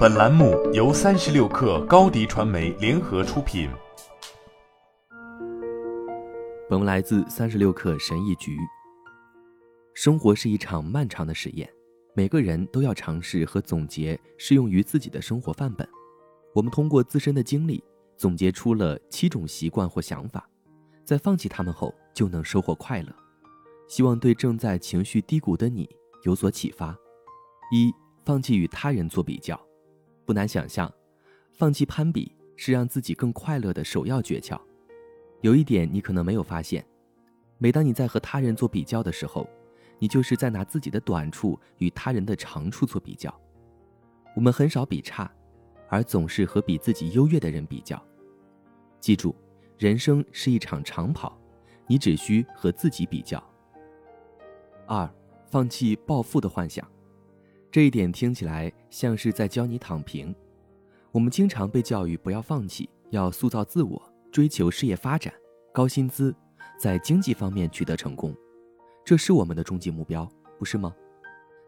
本栏目由三十六氪高低传媒联合出品。本文来自三十六氪神译局。生活是一场漫长的实验，每个人都要尝试和总结适用于自己的生活范本。我们通过自身的经历，总结出了七种习惯或想法，在放弃它们后，就能收获快乐。希望对正在情绪低谷的你有所启发。一、放弃与他人做比较。不难想象，放弃攀比是让自己更快乐的首要诀窍。有一点你可能没有发现：每当你在和他人做比较的时候，你就是在拿自己的短处与他人的长处做比较。我们很少比差，而总是和比自己优越的人比较。记住，人生是一场长跑，你只需和自己比较。二，放弃暴富的幻想，这一点听起来像是在教你躺平。我们经常被教育不要放弃，要塑造自我，追求事业发展、高薪资，在经济方面取得成功，这是我们的终极目标，不是吗？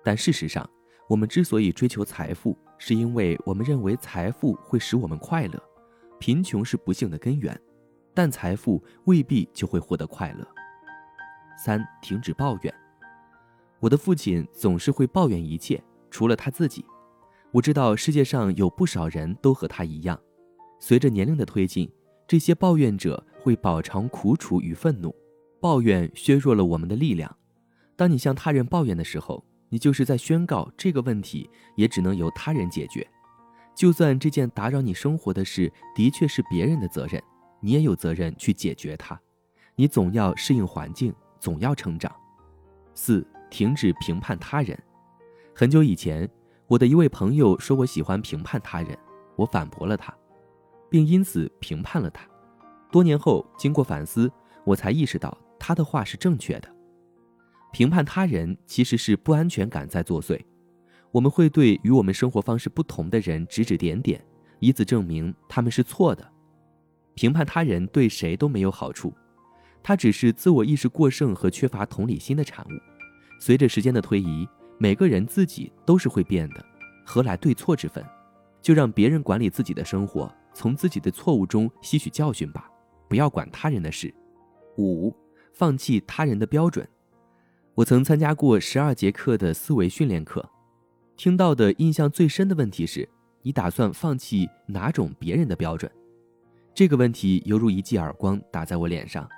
但事实上，我们之所以追求财富，是因为我们认为财富会使我们快乐。贫穷是不幸的根源，但财富未必就会获得快乐。三，停止抱怨。我的父亲总是会抱怨一切，除了他自己。我知道世界上有不少人都和他一样。随着年龄的推进，这些抱怨者会饱尝苦楚与愤怒。抱怨削弱了我们的力量。当你向他人抱怨的时候，你就是在宣告这个问题也只能由他人解决。就算这件打扰你生活的事的确是别人的责任，你也有责任去解决它。你总要适应环境，总要成长。四。停止评判他人。很久以前，我的一位朋友说我喜欢评判他人，我反驳了他，并因此评判了他。多年后，经过反思，我才意识到他的话是正确的。评判他人其实是不安全感在作祟。我们会对与我们生活方式不同的人指指点点，以此证明他们是错的。评判他人对谁都没有好处，它只是自我意识过剩和缺乏同理心的产物。随着时间的推移，每个人自己都是会变的，何来对错之分？就让别人管理自己的生活，从自己的错误中吸取教训吧，不要管他人的事。五，放弃他人的标准。我曾参加过十二节课的思维训练课，听到的印象最深的问题是：你打算放弃哪种别人的标准？这个问题犹如一记耳光打在我脸上。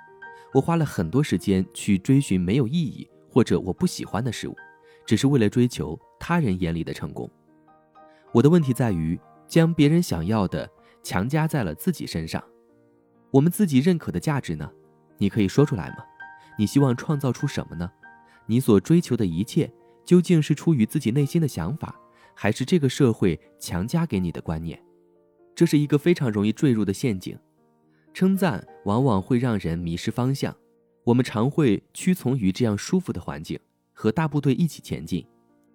我花了很多时间去追寻没有意义。或者我不喜欢的事物，只是为了追求他人眼里的成功。我的问题在于将别人想要的强加在了自己身上。我们自己认可的价值呢？你可以说出来吗？你希望创造出什么呢？你所追求的一切究竟是出于自己内心的想法，还是这个社会强加给你的观念？这是一个非常容易坠入的陷阱。称赞往往会让人迷失方向。我们常会屈从于这样舒服的环境，和大部队一起前进。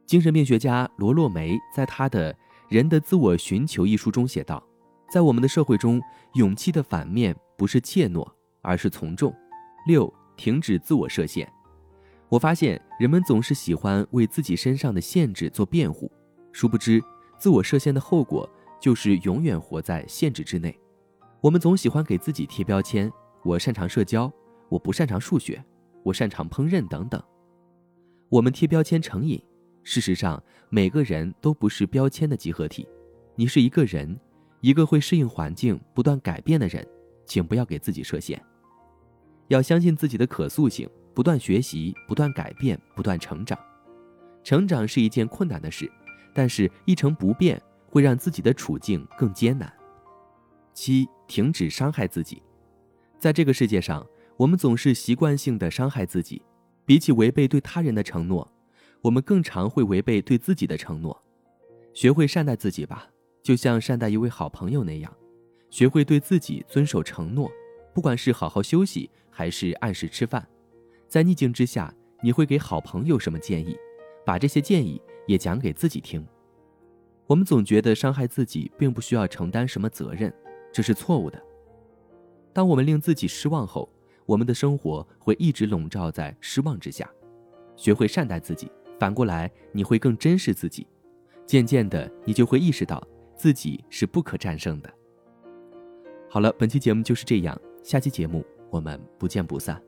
精神病学家罗洛梅在他的《人的自我寻求》一书中写道：“在我们的社会中，勇气的反面不是怯懦，而是从众。”六，停止自我设限。我发现人们总是喜欢为自己身上的限制做辩护，殊不知自我设限的后果就是永远活在限制之内。我们总喜欢给自己贴标签：我擅长社交。我不擅长数学，我擅长烹饪等等。我们贴标签成瘾。事实上，每个人都不是标签的集合体。你是一个人，一个会适应环境、不断改变的人。请不要给自己设限，要相信自己的可塑性，不断学习，不断改变，不断成长。成长是一件困难的事，但是一成不变会让自己的处境更艰难。七，停止伤害自己。在这个世界上。我们总是习惯性的伤害自己，比起违背对他人的承诺，我们更常会违背对自己的承诺。学会善待自己吧，就像善待一位好朋友那样。学会对自己遵守承诺，不管是好好休息还是按时吃饭。在逆境之下，你会给好朋友什么建议？把这些建议也讲给自己听。我们总觉得伤害自己并不需要承担什么责任，这是错误的。当我们令自己失望后，我们的生活会一直笼罩在失望之下。学会善待自己，反过来你会更珍视自己。渐渐的，你就会意识到自己是不可战胜的。好了，本期节目就是这样，下期节目我们不见不散。